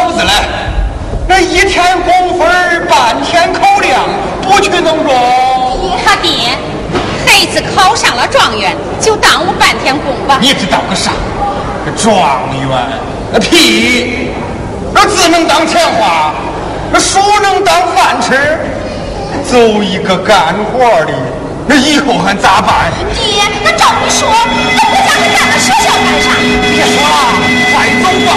有你嫂子嘞。那一天工分半天口粮，不去能中？他爹，孩子考上了状元，就耽误半天工吧。你知道个啥？状元？那屁！那字能当钱花，那书能当饭吃。走一个干活的，那以后还咋办？爹，那照你说，那我家还干那学校干啥？别说了，快走吧。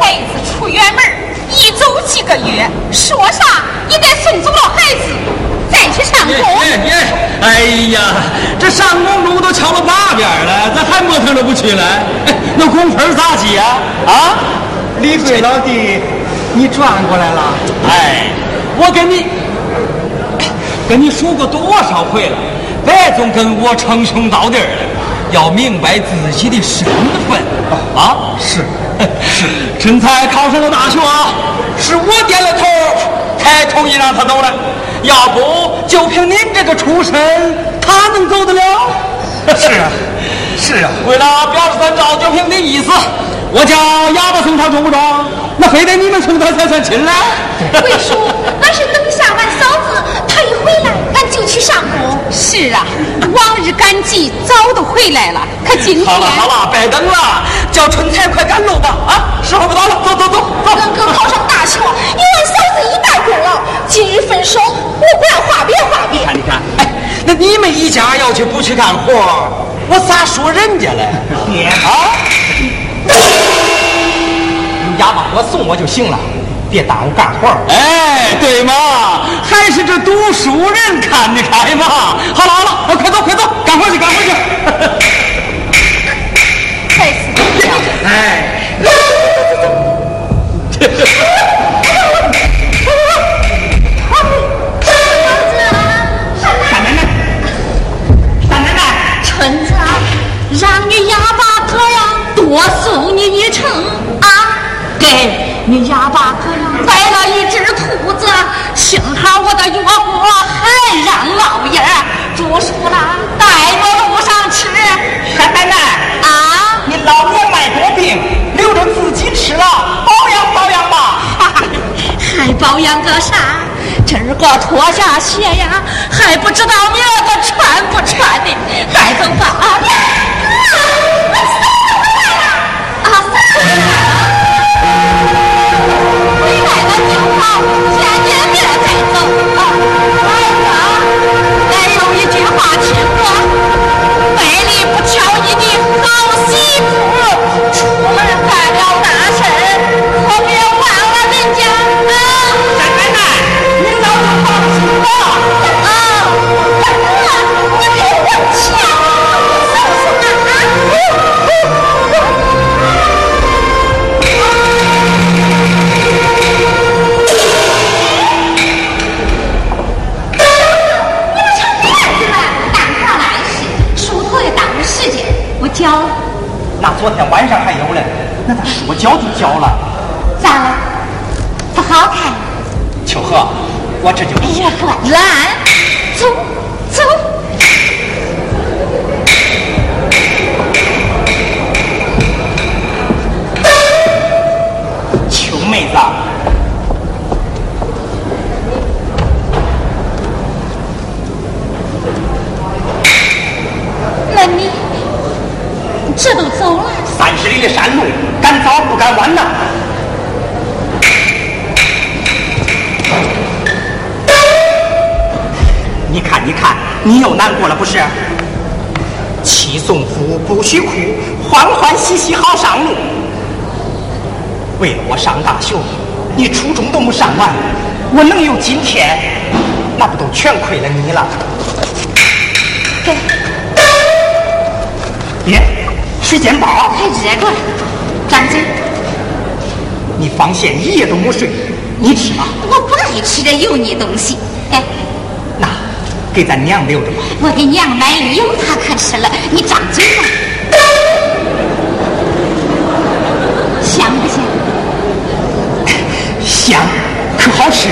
孩子出远门，一走几个月，说啥也得送走了孩子，再去上工。哎呀，这上工路都敲了八遍了，咋还磨蹭着不起来？那工分咋计啊？啊，李贵老弟。你转过来了，哎，我跟你跟你说过多少回了，别总跟我称兄道弟的，要明白自己的身份啊！是 是，陈才考上了大学，啊是我点了头才同意让他走的，要不就凭您这个出身，他能走得了？是啊，是啊，为了表示咱赵九平的意思。我叫哑巴送他中不中？那非得你们送他才算亲嘞？贵叔，俺是等下完嫂子，他一回来，就去上工。是啊，往日赶集早都回来了，可今天……好了好了，别等了，叫春彩快赶路吧！啊，时候不早了，走走走走。俺哥考上大学，有俺嫂子一大功了。今日分手，我不要话别话别。你看你看，哎，那你们一家要去不去干活，我咋说人家嘞？你啊！有哑巴我送我就行了，别耽误干活。哎，对嘛，还是这读书人看得开嘛。好了好了，快走快走，干活去干活去。你又难过了不是？妻送夫不许哭，欢欢喜喜好上路。为了我上大学，你初中都没上完，我能有今天，那不都全亏了你了？给，别，水煎包，还热着呢，张嘴。你放线一夜都没睡，你吃吧。我不爱吃这油腻东西。给咱娘留着吧。我给娘买的油，她可吃了。你张嘴吧，香不香？香，可好吃？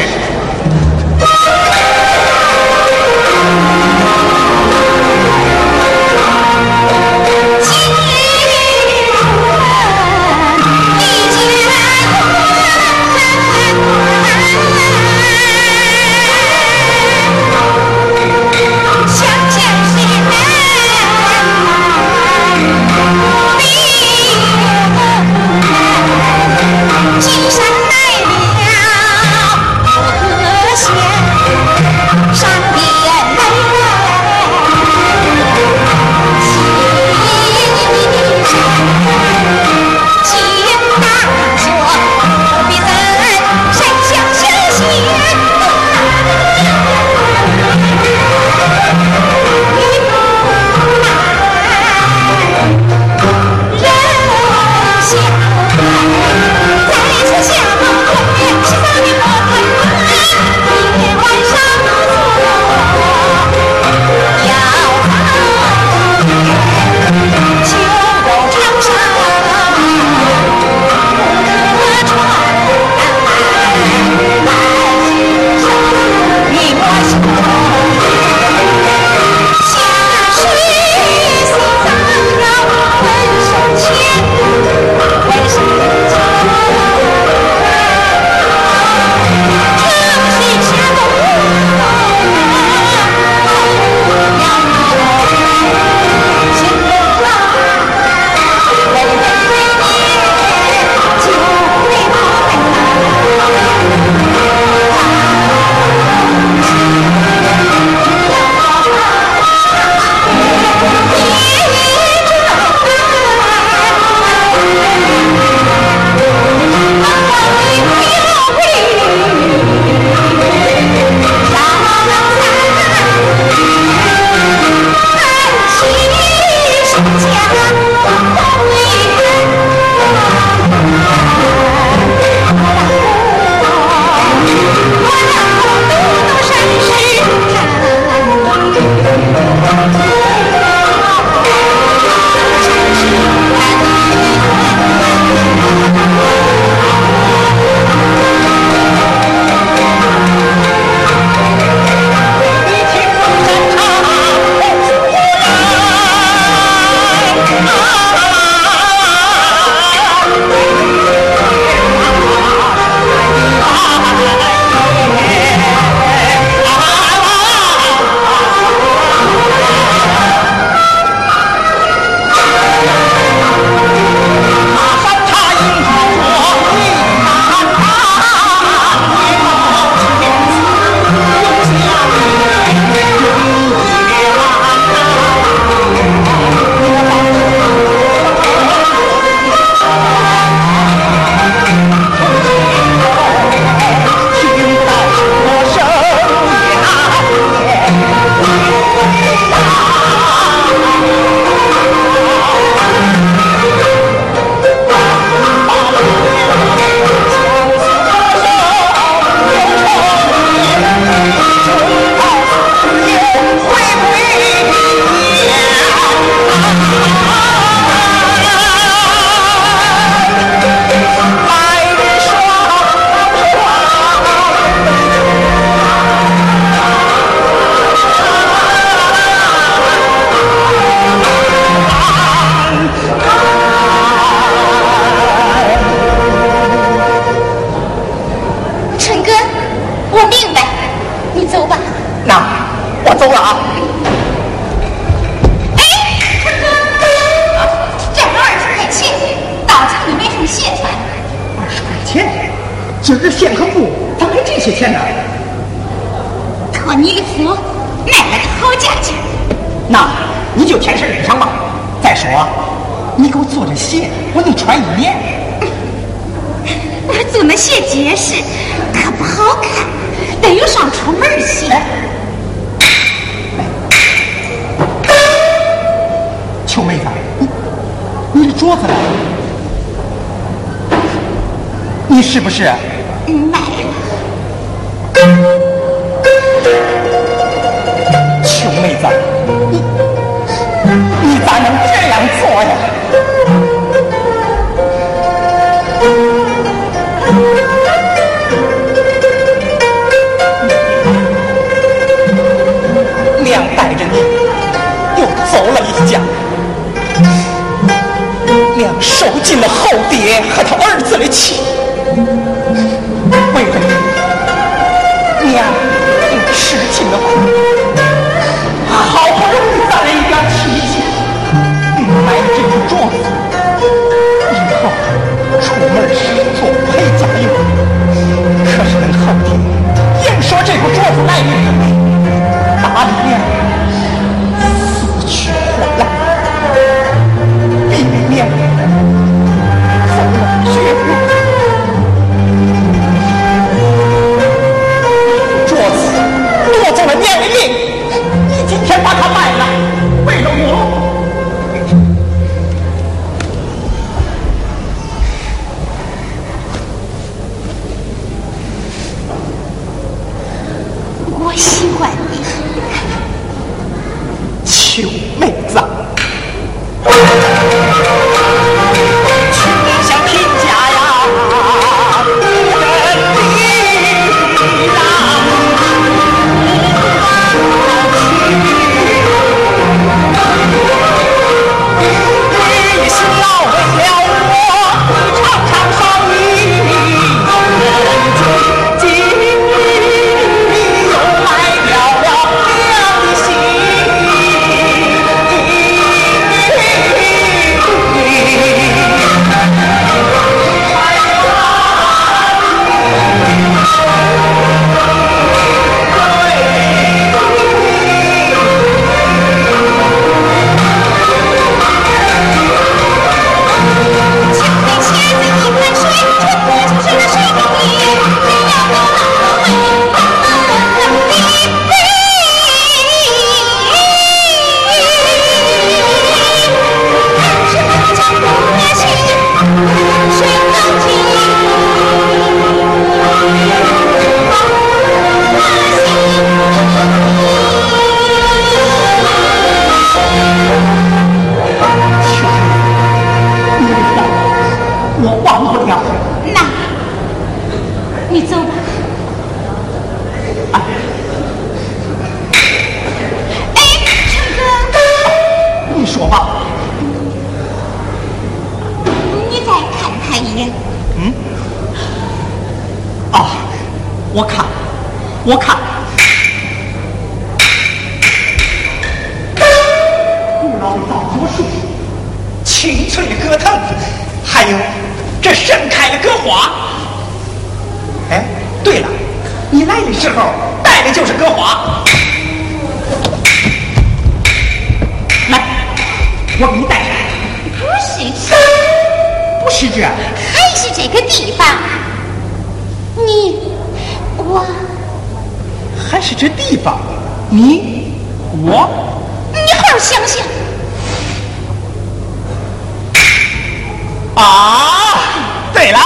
是不是？买了。穷妹子，你你咋能这样做呀？受尽了后爹和他儿子的气。为了你，娘也吃尽了苦。好不容易攒了一点奇迹，买了这副镯子，以后出门时做陪嫁看他一眼。啊，我看，我看，古老的枣果树，青翠的歌藤，还有这盛开的歌花。哎，对了，你来的时候带的就是歌花。来，我给你带上。不是这，不是这，还是这个地方。你，我，还是这地方。你，我。你好好想想。啊，对了，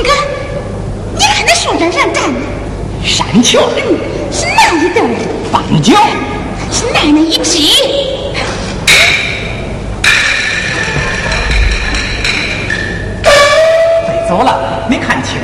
陈哥，你看那树根上站的，山雀、嗯，是哪一对儿？斑鸠，是哪那一只？飞走了，没看清。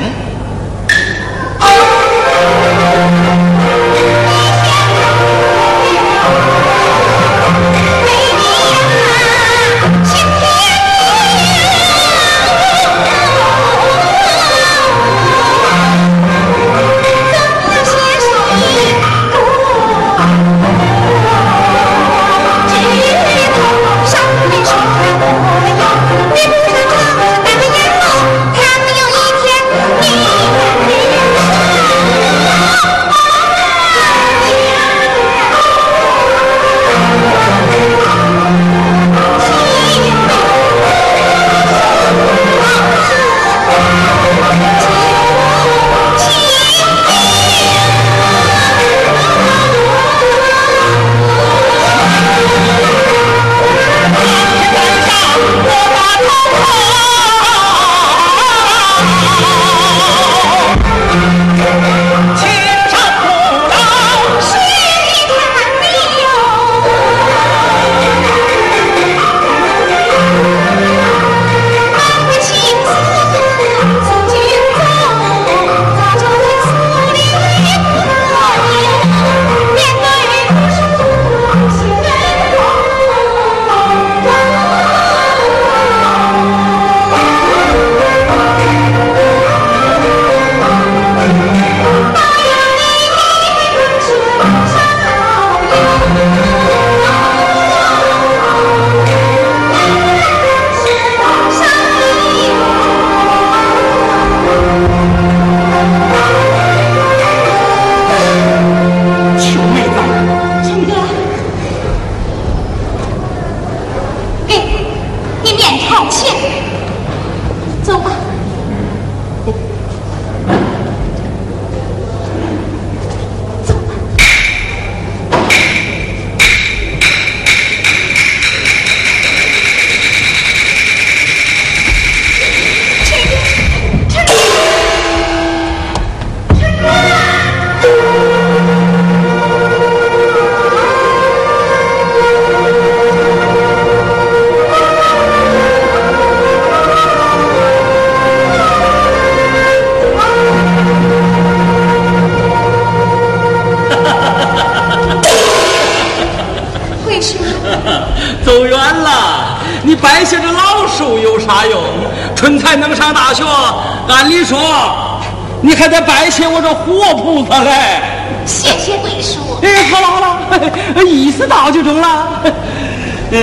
呃，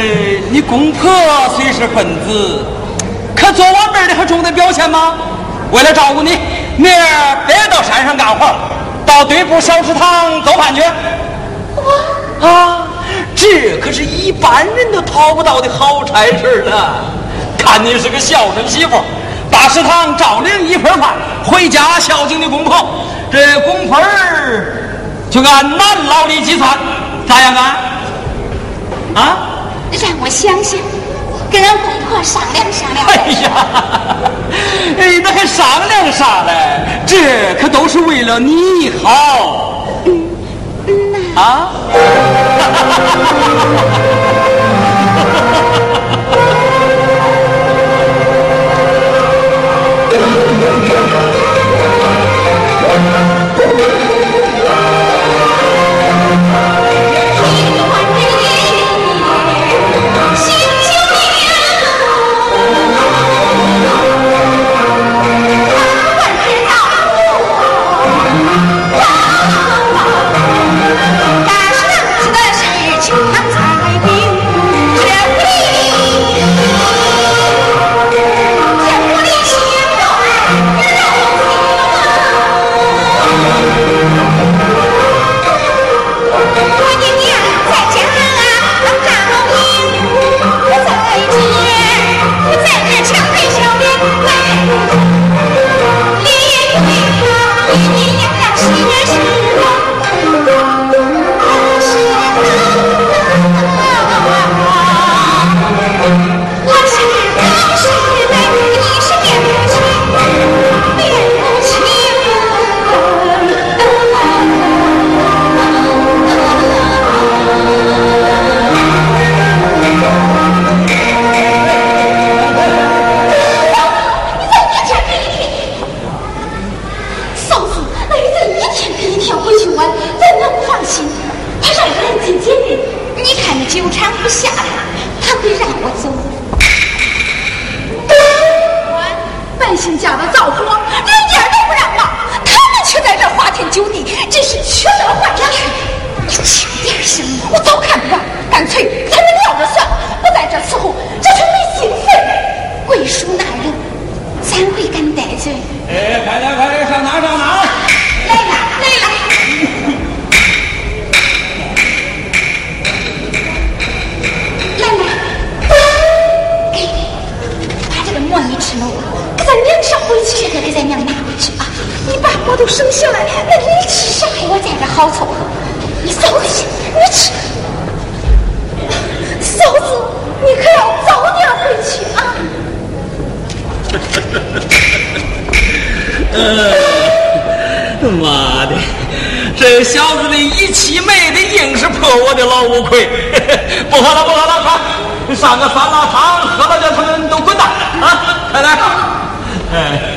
你公婆虽是分子，可做我妹儿的还中得表现吗？为了照顾你，明儿别到山上干活了，到对部小食堂做饭去。啊，这可是一般人都讨不到的好差事了。看你是个孝顺媳妇，大食堂照领一份饭，回家孝敬你公婆，这工分儿就按男劳力计算，咋样啊？啊？让我想想，跟俺公婆商量商量。哎呀，哎，那还商量啥嘞？这可都是为了你好。嗯啊？妈的，这小子的一气妹的，硬是破我的老五魁。不喝了，不喝了，快上个酸辣汤，喝了叫他们都滚蛋啊！快来，哎。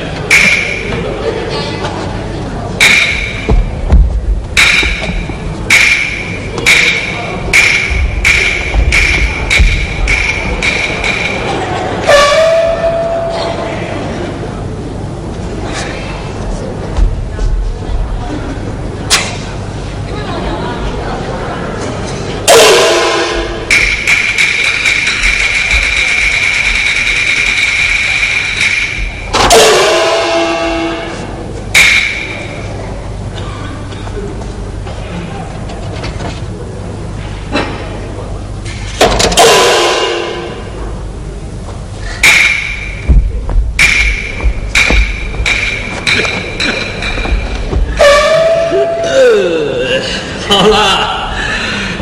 好了，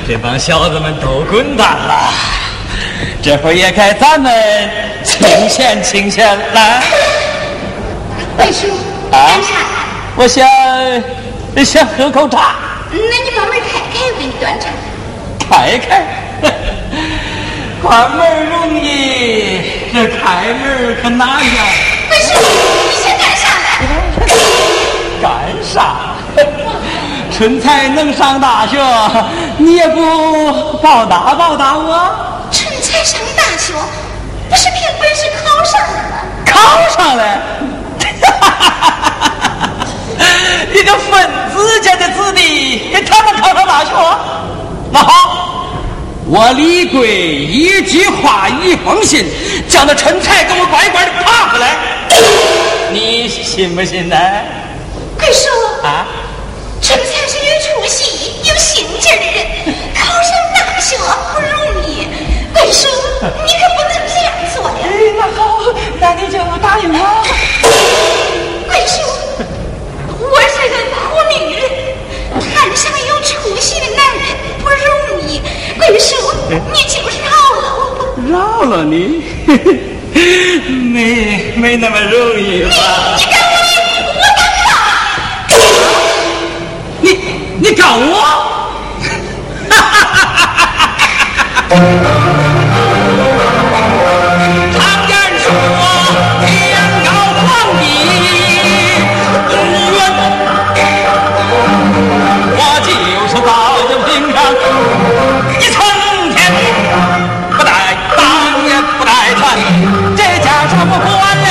这帮小子们都滚蛋了，这会儿也该咱们清闲清闲了。贵叔，啊干啥？我想想喝口茶，那你把门开开，我给你端茶。开开。关门容易，这开门可难呀。贵叔，你先干啥呢？干啥？春才能上大学，你也不报答报答我？春才上大学，不是凭本事考上的吗？考上了。一个分子家的子弟，他能考上大学？那好，我李贵一句话一封信，叫那春才给我乖乖的爬回来，你信不信呢？贵叔，啊？了你，没没那么容易吧？你敢我，我干他。你你告我？我不管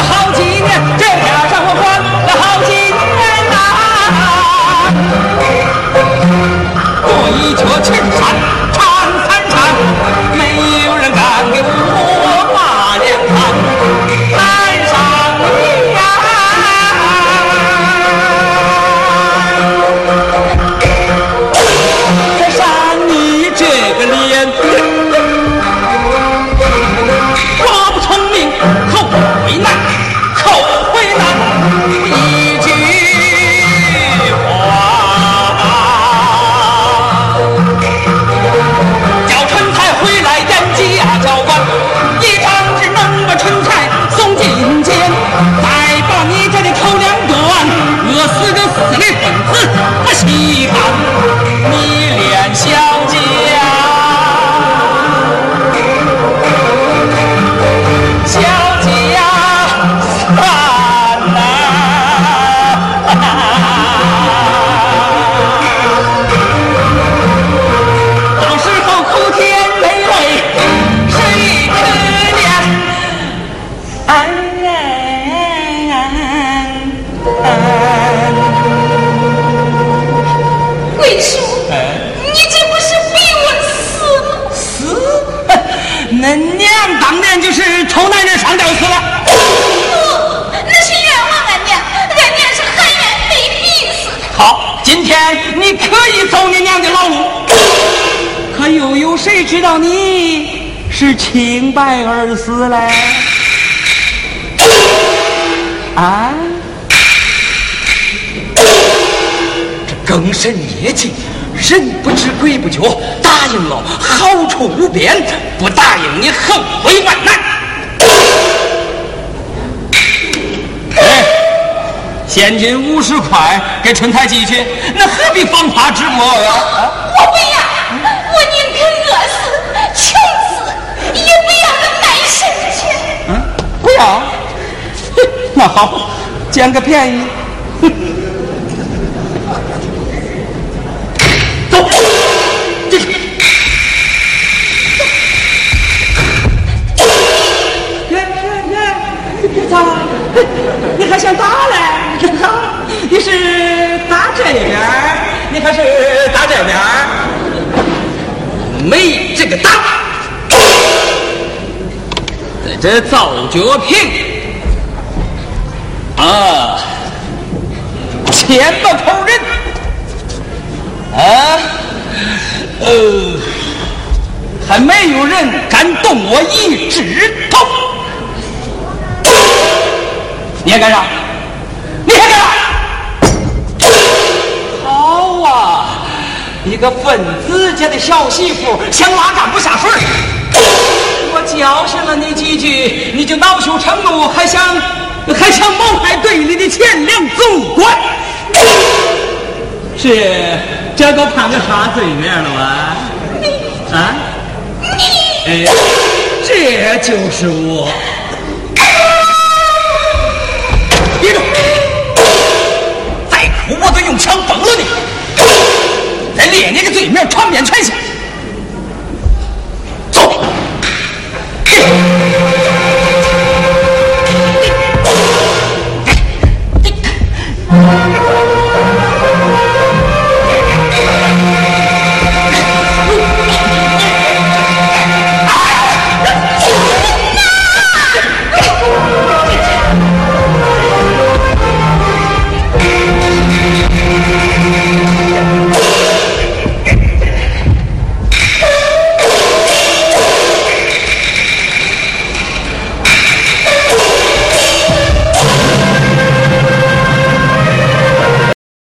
是清白而死嘞？啊！这更甚夜静，人不知鬼不觉，答应了好处无边，不答应你后悔万难。哎，现金五十块给春台寄去，那何必放他直播呀？我呀。那好，捡个便宜。走，别别别！你别打！你还想打嘞？你看，你是打这边你还是打这边没这个打。这造脚坪啊，千把口人啊，呃，还没有人敢动我一指头。你还干啥？你还干啥？好啊，一个分子家的小媳妇想拉干不下水教训了你几句，你就恼羞成怒，还想还想谋害队里的钱粮总管？是这都判个啥罪名了哇？啊？哎，这就是我。别动！再哭，我都用枪崩了你！再练你个罪名，传遍全县。Hey!